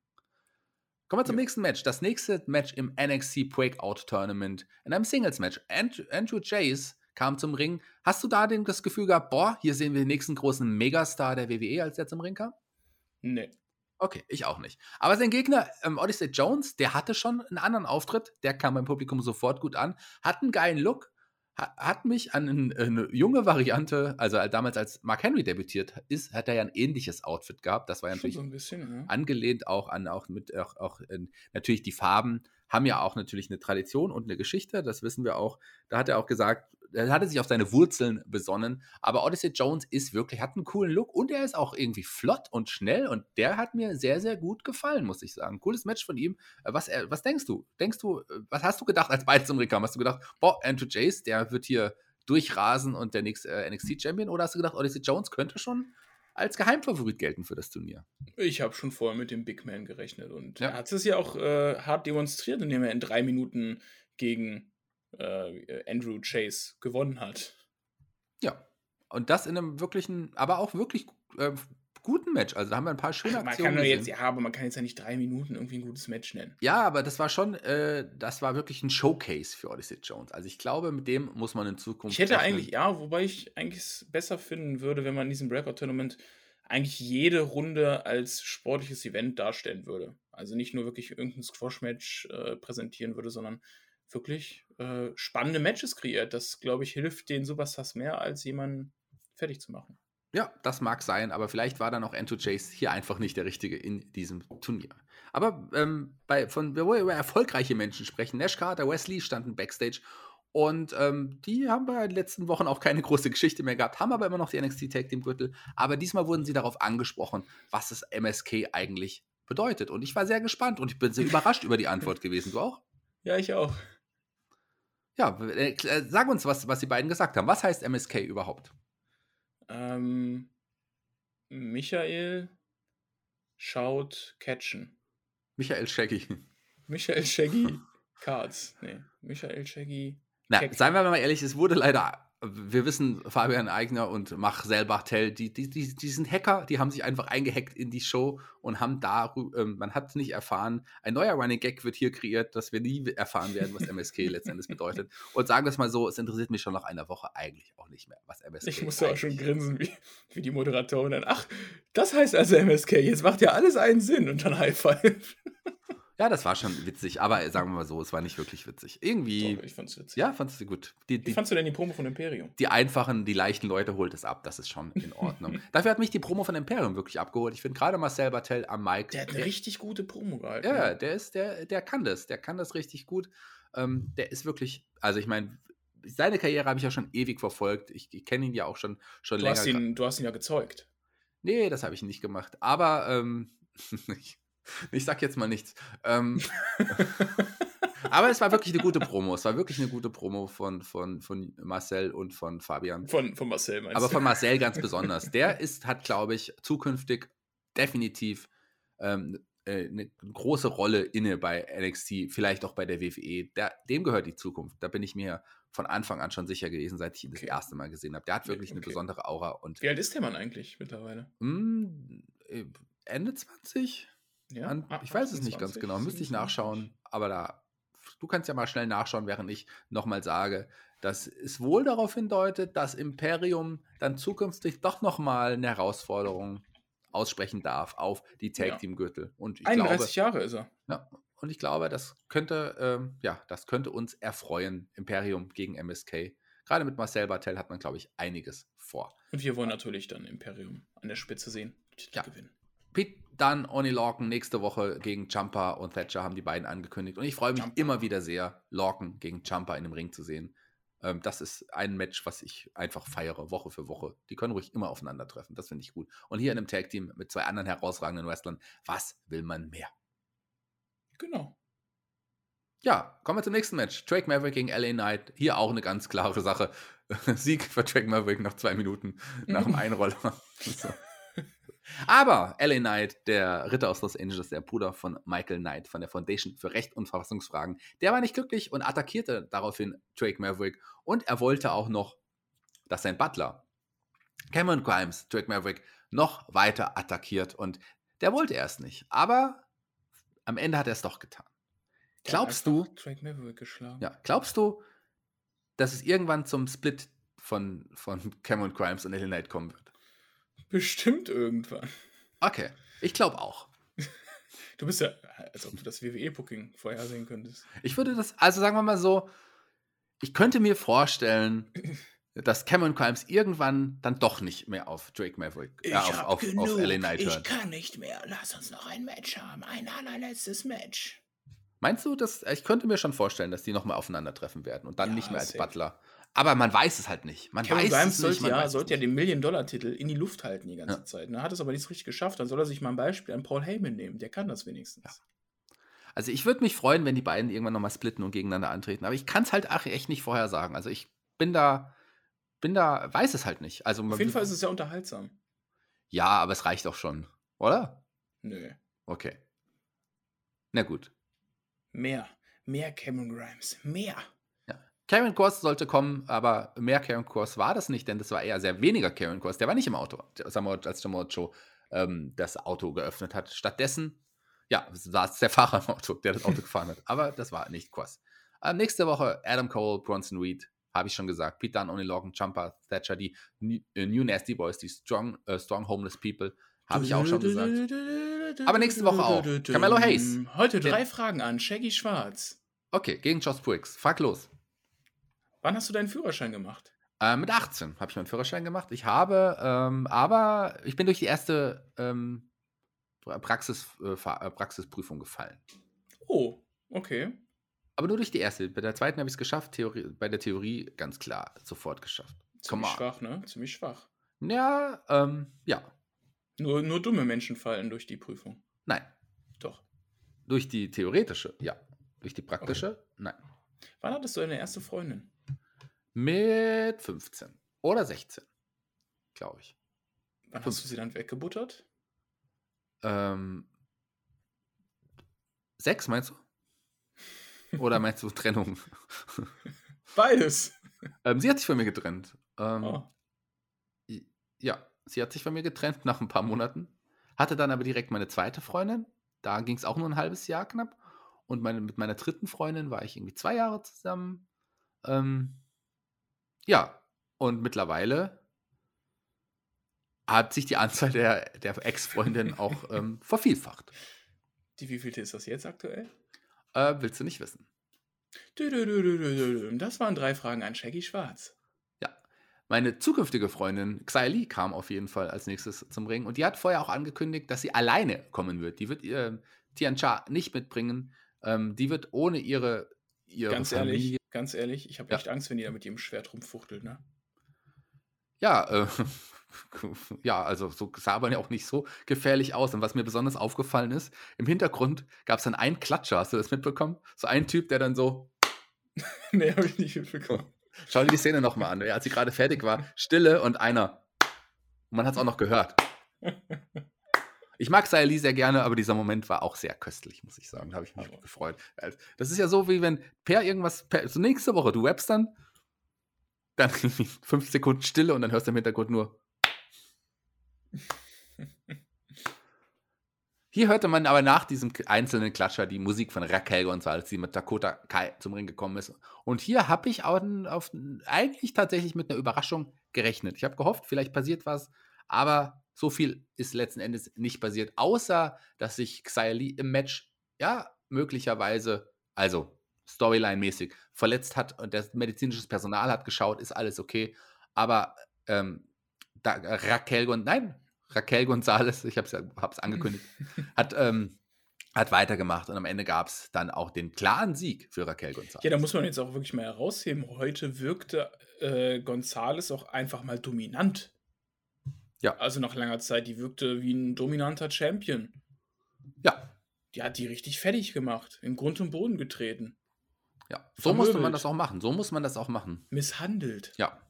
Kommen wir zum ja. nächsten Match. Das nächste Match im NXT Breakout Tournament in einem Singles Match. Andrew, Andrew Chase kam zum Ring. Hast du da das Gefühl gehabt, boah, hier sehen wir den nächsten großen Megastar der WWE, als der zum Ring kam? Nee. Okay, ich auch nicht. Aber sein Gegner, ähm, Odyssey Jones, der hatte schon einen anderen Auftritt. Der kam beim Publikum sofort gut an, hat einen geilen Look, hat mich an eine, junge Variante, also damals als Mark Henry debütiert ist, hat er ja ein ähnliches Outfit gehabt. Das war ja natürlich so bisschen, ja. angelehnt auch an auch mit auch, auch natürlich die Farben haben ja auch natürlich eine Tradition und eine Geschichte, das wissen wir auch. Da hat er auch gesagt, er hatte sich auf seine Wurzeln besonnen. Aber Odyssey Jones ist wirklich, hat einen coolen Look und er ist auch irgendwie flott und schnell und der hat mir sehr, sehr gut gefallen, muss ich sagen. Cooles Match von ihm. Äh, was, was denkst du? Denkst du, äh, was hast du gedacht, als beide zum Ring kamen? Hast du gedacht, boah, Andrew Jace, der wird hier durchrasen und der nächste äh, NXT-Champion? Oder hast du gedacht, Odyssey Jones könnte schon als Geheimfavorit gelten für das Turnier. Ich habe schon vorher mit dem Big Man gerechnet und ja. er hat es ja auch äh, hart demonstriert, indem er in drei Minuten gegen äh, Andrew Chase gewonnen hat. Ja. Und das in einem wirklichen, aber auch wirklich äh, guten Match. Also da haben wir ein paar schöne Aktionen. Man kann jetzt, ja, aber man kann jetzt ja nicht drei Minuten irgendwie ein gutes Match nennen. Ja, aber das war schon, äh, das war wirklich ein Showcase für Odyssey Jones. Also ich glaube, mit dem muss man in Zukunft. Ich hätte rechnen. eigentlich, ja, wobei ich eigentlich es besser finden würde, wenn man in diesem Breakout-Tournament eigentlich jede Runde als sportliches Event darstellen würde. Also nicht nur wirklich irgendein Squash-Match äh, präsentieren würde, sondern wirklich äh, spannende Matches kreiert. Das, glaube ich, hilft den Superstars mehr, als jemanden fertig zu machen. Ja, das mag sein, aber vielleicht war dann auch Ento Chase hier einfach nicht der Richtige in diesem Turnier. Aber ähm, bei, von, wo wir über erfolgreiche Menschen sprechen, Nash Carter, Wesley standen Backstage und ähm, die haben bei den letzten Wochen auch keine große Geschichte mehr gehabt, haben aber immer noch die NXT Tag Team Gürtel. Aber diesmal wurden sie darauf angesprochen, was das MSK eigentlich bedeutet. Und ich war sehr gespannt und ich bin sehr überrascht über die Antwort gewesen. Du auch? Ja, ich auch. Ja, äh, äh, sag uns, was, was die beiden gesagt haben. Was heißt MSK überhaupt? Ähm, Michael schaut Catchen. Michael Shaggy. Michael Shaggy Cards. Nee, Michael Shaggy. Na, seien wir mal ehrlich, es wurde leider wir wissen, Fabian Eigner und Mach Selbachtel, die, die, die, die sind Hacker, die haben sich einfach eingehackt in die Show und haben da, ähm, man hat es nicht erfahren, ein neuer Running Gag wird hier kreiert, dass wir nie erfahren werden, was MSK letztendlich bedeutet. Und sagen wir es mal so, es interessiert mich schon nach einer Woche eigentlich auch nicht mehr, was MSK Ich musste auch schon grinsen, wie, wie die Moderatorin dann, ach, das heißt also MSK, jetzt macht ja alles einen Sinn und dann High Five. Ja, das war schon witzig, aber sagen wir mal so, es war nicht wirklich witzig. Irgendwie. Doch, ich fand's witzig. Ja, fandest du gut. Die, die, Wie fandst du denn die Promo von Imperium? Die einfachen, die leichten Leute holt es ab, das ist schon in Ordnung. Dafür hat mich die Promo von Imperium wirklich abgeholt. Ich finde gerade Marcel Bartel am Mike. Der hat eine richtig gute Promo gehalten. Ja, der ist, der, der kann das. Der kann das richtig gut. Ähm, der ist wirklich, also ich meine, seine Karriere habe ich ja schon ewig verfolgt. Ich, ich kenne ihn ja auch schon, schon du länger. Hast ihn, du hast ihn ja gezeugt. Nee, das habe ich nicht gemacht. Aber ähm, ich, ich sag jetzt mal nichts. Ähm, aber es war wirklich eine gute Promo. Es war wirklich eine gute Promo von, von, von Marcel und von Fabian. Von, von Marcel meinst Aber von Marcel ganz besonders. Der ist, hat, glaube ich, zukünftig definitiv ähm, äh, eine große Rolle inne bei NXT, vielleicht auch bei der WWE. Der, dem gehört die Zukunft. Da bin ich mir von Anfang an schon sicher gewesen, seit ich ihn okay. das erste Mal gesehen habe. Der hat wirklich okay. eine besondere Aura. Und, Wie alt ist der Mann eigentlich mittlerweile? Mh, hm, Ende 20? Ja, An, ich weiß es nicht ganz genau, müsste ich nachschauen, aber da, du kannst ja mal schnell nachschauen, während ich nochmal sage, dass es wohl darauf hindeutet, dass Imperium dann zukünftig doch nochmal eine Herausforderung aussprechen darf auf die Tag Team Gürtel. Und ich 31 glaube, Jahre ist er. Ja, und ich glaube, das könnte, ähm, ja, das könnte uns erfreuen, Imperium gegen MSK. Gerade mit Marcel Bartel hat man, glaube ich, einiges vor. Und wir wollen natürlich dann Imperium an der Spitze sehen, ja. gewinnen. Pete dann Oni Lorcan nächste Woche gegen Jumper und Thatcher haben die beiden angekündigt. Und ich freue mich Jumper. immer wieder sehr, Lorcan gegen Jumper in dem Ring zu sehen. Ähm, das ist ein Match, was ich einfach feiere, Woche für Woche. Die können ruhig immer aufeinandertreffen. Das finde ich gut. Und hier in einem Tag-Team mit zwei anderen herausragenden Wrestlern, was will man mehr? Genau. Ja, kommen wir zum nächsten Match. Drake Maverick gegen LA Knight. Hier auch eine ganz klare Sache. Sieg für Drake Maverick nach zwei Minuten nach dem Einroller. so. Aber LA Knight, der Ritter aus Los Angeles, der Bruder von Michael Knight von der Foundation für Recht und Verfassungsfragen, der war nicht glücklich und attackierte daraufhin Drake Maverick. Und er wollte auch noch, dass sein Butler, Cameron Grimes, Drake Maverick, noch weiter attackiert. Und der wollte erst nicht. Aber am Ende hat er es doch getan. Glaubst du, Drake Maverick geschlagen. ja, glaubst du, dass es irgendwann zum Split von, von Cameron Grimes und LA Knight kommen wird? Bestimmt irgendwann. Okay, ich glaube auch. Du bist ja, als ob du das WWE-Booking vorhersehen könntest. Ich würde das, also sagen wir mal so, ich könnte mir vorstellen, dass Cameron Grimes irgendwann dann doch nicht mehr auf Drake Maverick, äh, auf, auf, auf LA Knight ich hört. kann nicht mehr. Lass uns noch ein Match haben. Ein allerletztes Match. Meinst du, dass ich könnte mir schon vorstellen, dass die nochmal aufeinandertreffen werden und dann Ja, nicht mehr als safe. Butler. Aber man weiß es halt nicht. Man Cameron weiß Grimes es nicht. sollte man ja, weiß sollte ja nicht. den Million-Dollar-Titel in die Luft halten die ganze Ja. Zeit. Ne? Hat es aber nicht so richtig geschafft. Dann soll er sich mal ein Beispiel an Paul Heyman nehmen. Der kann das wenigstens. Also ich würde mich freuen, wenn die beiden irgendwann nochmal splitten und gegeneinander antreten. Aber ich kann es halt echt nicht vorher sagen. Also ich bin da, bin da, weiß es halt nicht. Also Auf jeden Fall ist es ja unterhaltsam. ja, aber es reicht auch schon, oder? Nö. Okay. Na gut. Mehr. Mehr Cameron Grimes. Mehr. Karen Kors sollte kommen, aber mehr Karen Kors war das nicht, denn das war eher sehr weniger Karen Kors. Der war nicht im Auto, als Samoa Joe ähm, das Auto geöffnet hat. Stattdessen, ja, war es der Fahrer im Auto, der das Auto gefahren hat. Aber das war nicht Kors. Ähm, nächste Woche Adam Cole, Bronson Reed, habe ich schon gesagt. Pete Dunne, Oni Logan, Jumper, Thatcher, die New, äh, New Nasty Boys, die Strong, äh, strong Homeless People, habe ich auch schon gesagt. Aber nächste Woche auch. Carmelo Hayes. Heute drei Fragen an Shaggy Schwarz. Okay, gegen Josh Briggs. Frag los. Wann hast du deinen Führerschein gemacht? Äh, mit 18 habe ich meinen Führerschein gemacht. Ich habe, ähm, aber ich bin durch die erste ähm, Praxis, äh, äh, Praxisprüfung gefallen. Oh, okay. Aber nur durch die erste. Bei der zweiten habe ich es geschafft. Theorie, bei der Theorie ganz klar sofort geschafft. Ziemlich schwach, ne? Ziemlich schwach. Ja, ähm, ja. Nur, nur dumme Menschen fallen durch die Prüfung. Nein. Doch. Durch die theoretische, ja. Durch die praktische, nein. Wann hattest du deine erste Freundin? Mit 15 oder 16, glaube ich. Wann Fünf. hast du sie dann weggebuttert? Ähm, sechs meinst du? Oder meinst du Trennung? Beides. Ähm, sie hat sich von mir getrennt. Ähm, Oh. Ja, sie hat sich von mir getrennt nach ein paar Monaten. Hatte dann aber direkt meine zweite Freundin. Da ging es auch nur ein halbes Jahr knapp. Und meine, mit meiner dritten Freundin war ich irgendwie zwei Jahre zusammen. Ähm, ja, und mittlerweile hat sich die Anzahl der, der Ex-Freundinnen auch ähm, vervielfacht. Die wievielte ist das jetzt aktuell? Äh, willst du nicht wissen? Das waren drei Fragen an Shaggy Schwarz. Meine zukünftige Freundin Xia Li kam auf jeden Fall als nächstes zum Ring und die hat vorher auch angekündigt, dass sie alleine kommen wird. Die wird äh, Tian Cha nicht mitbringen. Ähm, die wird ohne ihre, ihre Ganz Familie. ehrlich, ganz ehrlich, ich habe Ja. echt Angst, wenn die da mit ihrem Schwert rumfuchtelt, ne? Ja, äh, ja, also so sah aber ja auch nicht so gefährlich aus. Und was mir besonders aufgefallen ist, im Hintergrund gab es dann einen Klatscher, hast du das mitbekommen? So ein Typ, der dann so, nee, habe ich nicht mitbekommen. schau dir die Szene nochmal an, ja, als sie gerade fertig war, Stille und einer. Und man hat es auch noch gehört. Ich mag Xia Li sehr gerne, aber dieser Moment war auch sehr köstlich, muss ich sagen. Da habe ich mich Aber- gefreut. Das ist ja so, wie wenn Per irgendwas, per, so nächste Woche, du rappst dann, dann fünf Sekunden Stille und dann hörst du im Hintergrund nur. Hier hörte man aber nach diesem einzelnen Klatscher die Musik von Raquel Gonzalez, die mit Dakota Kai zum Ring gekommen ist. Und hier habe ich auch auf, eigentlich tatsächlich mit einer Überraschung gerechnet. Ich habe gehofft, vielleicht passiert was, aber so viel ist letzten Endes nicht passiert, außer dass sich Xia Li im Match, ja, möglicherweise, also Storyline-mäßig, verletzt hat und das medizinische Personal hat geschaut, ist alles okay. Aber ähm, da, Raquel Gon nein, Raquel Gonzalez, ich habe es angekündigt, hat, ähm, hat weitergemacht und am Ende gab es dann auch den klaren Sieg für Raquel Gonzalez. Ja, da muss man jetzt auch wirklich mal herausheben. Heute wirkte äh, Gonzales auch einfach mal dominant. Ja. Also nach langer Zeit, die wirkte wie ein dominanter Champion. ja, Die hat die richtig fertig gemacht, in Grund und Boden getreten. Ja, so musste man Vermöbelt. das auch machen. So muss man das auch machen. Misshandelt. Ja.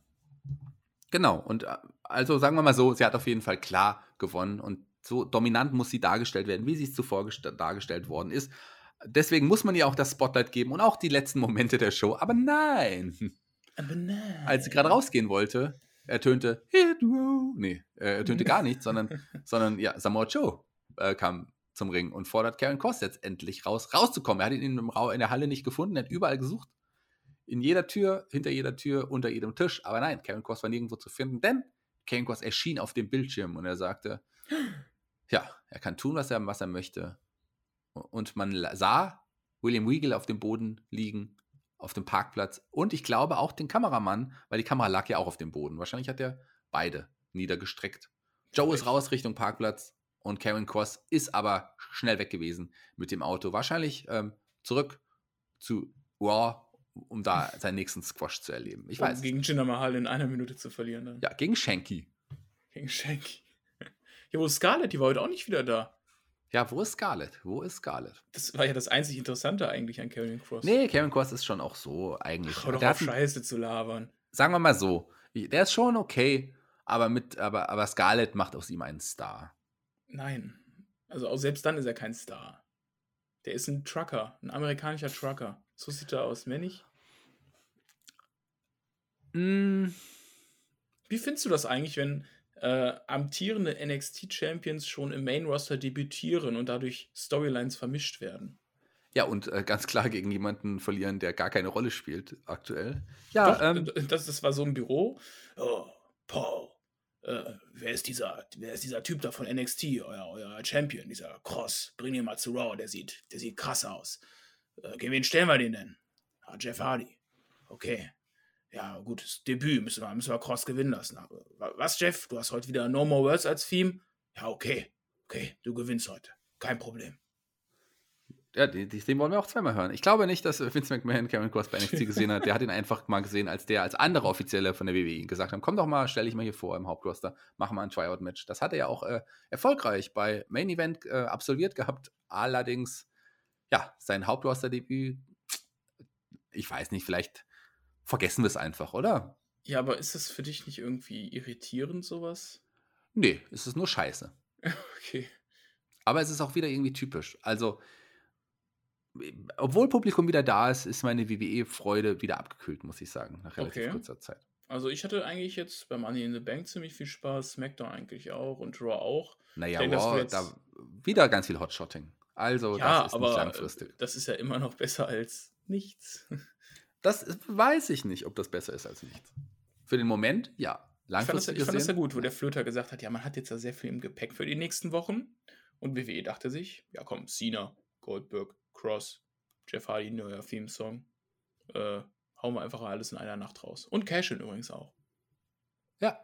Genau. Und äh, also sagen wir mal so, sie hat auf jeden Fall klar gewonnen und so dominant muss sie dargestellt werden, wie sie es zuvor dargestellt worden ist. Deswegen muss man ihr auch das Spotlight geben und auch die letzten Momente der Show. Aber nein, Aber nein. als sie gerade rausgehen wollte, ertönte Hit Row. Nee, äh, ertönte gar nichts, sondern, sondern ja, Samoa Joe äh, kam zum Ring und fordert Karen Cross jetzt endlich raus, rauszukommen. Er hat ihn in, in der Halle nicht gefunden, er hat überall gesucht. In jeder Tür, hinter jeder Tür, unter jedem Tisch. Aber nein, Karen Cross war nirgendwo zu finden, denn Karen Cross erschien auf dem Bildschirm und er sagte, ja, er kann tun, was er, was er möchte. Und man sah William Regal auf dem Boden liegen, auf dem Parkplatz. Und ich glaube auch den Kameramann, weil die Kamera lag ja auch auf dem Boden. Wahrscheinlich hat er beide niedergestreckt. Joe ist raus Richtung Parkplatz und Karen Cross ist aber schnell weg gewesen mit dem Auto. Wahrscheinlich ähm, zurück zu Raw, um da seinen nächsten Squash zu erleben. Ich Um weiß. Gegen Jinder Mahal in einer Minute zu verlieren. Dann. Ja, gegen Shanky. Gegen Shanky. Ja, wo ist Scarlett? Die war heute auch nicht wieder da. Ja, wo ist Scarlett? Wo ist Scarlett? Das war ja das einzig Interessante eigentlich an Karrion Cross. Nee, Karen Cross ist schon auch so eigentlich. Hör doch auf, Scheiße zu labern. sagen wir mal so, der ist schon okay, aber mit, aber, aber Scarlett macht aus ihm einen Star. Nein. Also auch selbst dann ist er kein Star. Der ist ein Trucker, ein amerikanischer Trucker. So sieht er aus, mehr nicht. Mm, Wie findest du das eigentlich, wenn äh, amtierende NXT-Champions schon im Main-Roster debütieren und dadurch Storylines vermischt werden? ja, und äh, ganz klar gegen jemanden verlieren, der gar keine Rolle spielt aktuell. Ja, Doch, ähm, äh, das, das war so ein Büro. Oh, Paul, äh, wer, ist dieser, wer ist dieser Typ da von NXT, euer, euer Champion, dieser Cross? Bring ihn mal zu Raw, der sieht, der sieht krass aus. Äh, gegen wen stellen wir den denn? Ah, Jeff Hardy. Okay. Ja, gut, das Debüt müssen wir, müssen wir Cross gewinnen lassen. Was, Jeff? Du hast heute wieder No More Words als Theme? Ja, okay. Okay, du gewinnst heute. Kein Problem. ja, die- die- den wollen wir auch zweimal hören. Ich glaube nicht, dass Vince McMahon Karen Cross bei NXT gesehen hat. Der hat ihn einfach mal gesehen, als der als andere Offizielle von der WWE gesagt haben, komm doch mal, stell dich mal hier vor im Hauptroster, mach mal ein Tryout-Match. Das hat er ja auch äh, erfolgreich bei Main Event äh, absolviert gehabt. Allerdings, ja, sein Hauptroster-Debüt, ich weiß nicht, vielleicht vergessen wir es einfach, oder? Ja, aber ist das für dich nicht irgendwie irritierend, sowas? Nee, es ist nur scheiße. Okay. Aber es ist auch wieder irgendwie typisch. Also, obwohl Publikum wieder da ist, ist meine WWE-Freude wieder abgekühlt, muss ich sagen, nach relativ Okay. kurzer Zeit. Also ich hatte eigentlich jetzt bei Money in the Bank ziemlich viel Spaß, SmackDown eigentlich auch und Raw auch. Naja, denke, wow, jetzt- da wieder ganz viel Hotshotting. Also, ja, das ist aber nicht langfristig. äh, das ist ja immer noch besser als nichts. Das weiß ich nicht, ob das besser ist als nichts. Für den Moment, ja. Ich fand, das, Langfristig ich fand das ja gut, wo der Flöter gesagt hat, ja, man hat jetzt ja sehr viel im Gepäck für die nächsten Wochen. Und WWE dachte sich, ja komm, Cena, Goldberg, Cross, Jeff Hardy, neuer Theme-Song. Äh, hauen wir einfach alles in einer Nacht raus. Und Cashin übrigens auch. Ja.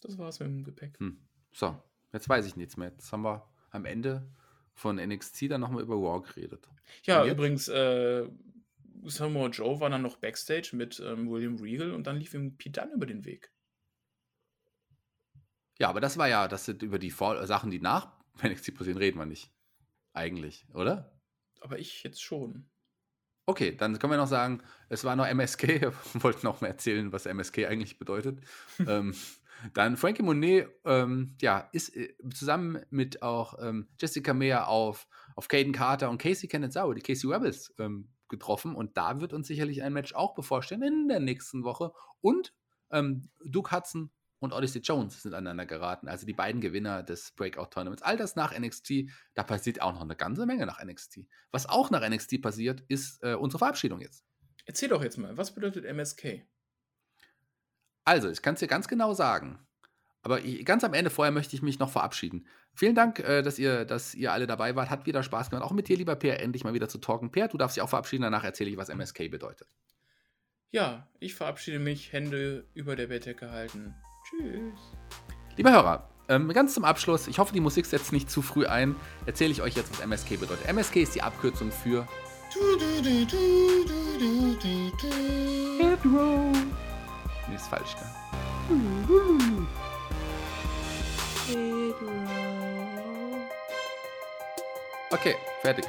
Das war's mit dem Gepäck. Hm. So, jetzt weiß ich nichts mehr. Jetzt haben wir am Ende von NXT dann nochmal über Raw geredet. Ja, übrigens, äh, Samoa Joe war dann noch Backstage mit ähm, William Regal und dann lief ihm Pete Dunne über den Weg. Ja, aber das war ja, das sind über die Vor Sachen, die nach NXT passieren, reden wir nicht. Eigentlich, oder? Aber ich jetzt schon. Okay, dann können wir noch sagen, es war noch MSK. Wir wollten noch mal erzählen, was MSK eigentlich bedeutet. ähm, dann Frankie Monet, ähm, ja, ist äh, zusammen mit auch ähm, Jessica Meyer auf, auf Caden Carter und Casey Canezzaro, die Casey Rebels, ähm, getroffen. Und da wird uns sicherlich ein Match auch bevorstehen in der nächsten Woche. Und ähm, Duke Hudson und Odyssey Jones sind aneinander geraten. Also die beiden Gewinner des Breakout-Tournaments. All das nach NXT. Da passiert auch noch eine ganze Menge nach NXT. Was auch nach NXT passiert, ist äh, unsere Verabschiedung jetzt. Erzähl doch jetzt mal, was bedeutet MSK? Also, ich kann es dir ganz genau sagen. Aber ich, ganz am Ende vorher möchte ich mich noch verabschieden. Vielen Dank, äh, dass, ihr, dass ihr alle dabei wart. Hat wieder Spaß gemacht. Auch mit dir, lieber Per, endlich mal wieder zu talken. Per, du darfst dich auch verabschieden. Danach erzähle ich, was MSK bedeutet. Ja, ich verabschiede mich, Hände über der Bettdecke halten. Tschüss. Lieber Hörer, ähm, ganz zum Abschluss, ich hoffe, die Musik setzt nicht zu früh ein, erzähle ich euch jetzt, was MSK bedeutet. MSK ist die Abkürzung für Hit Row. Nee, ist falsch, gell? Okay, fertig.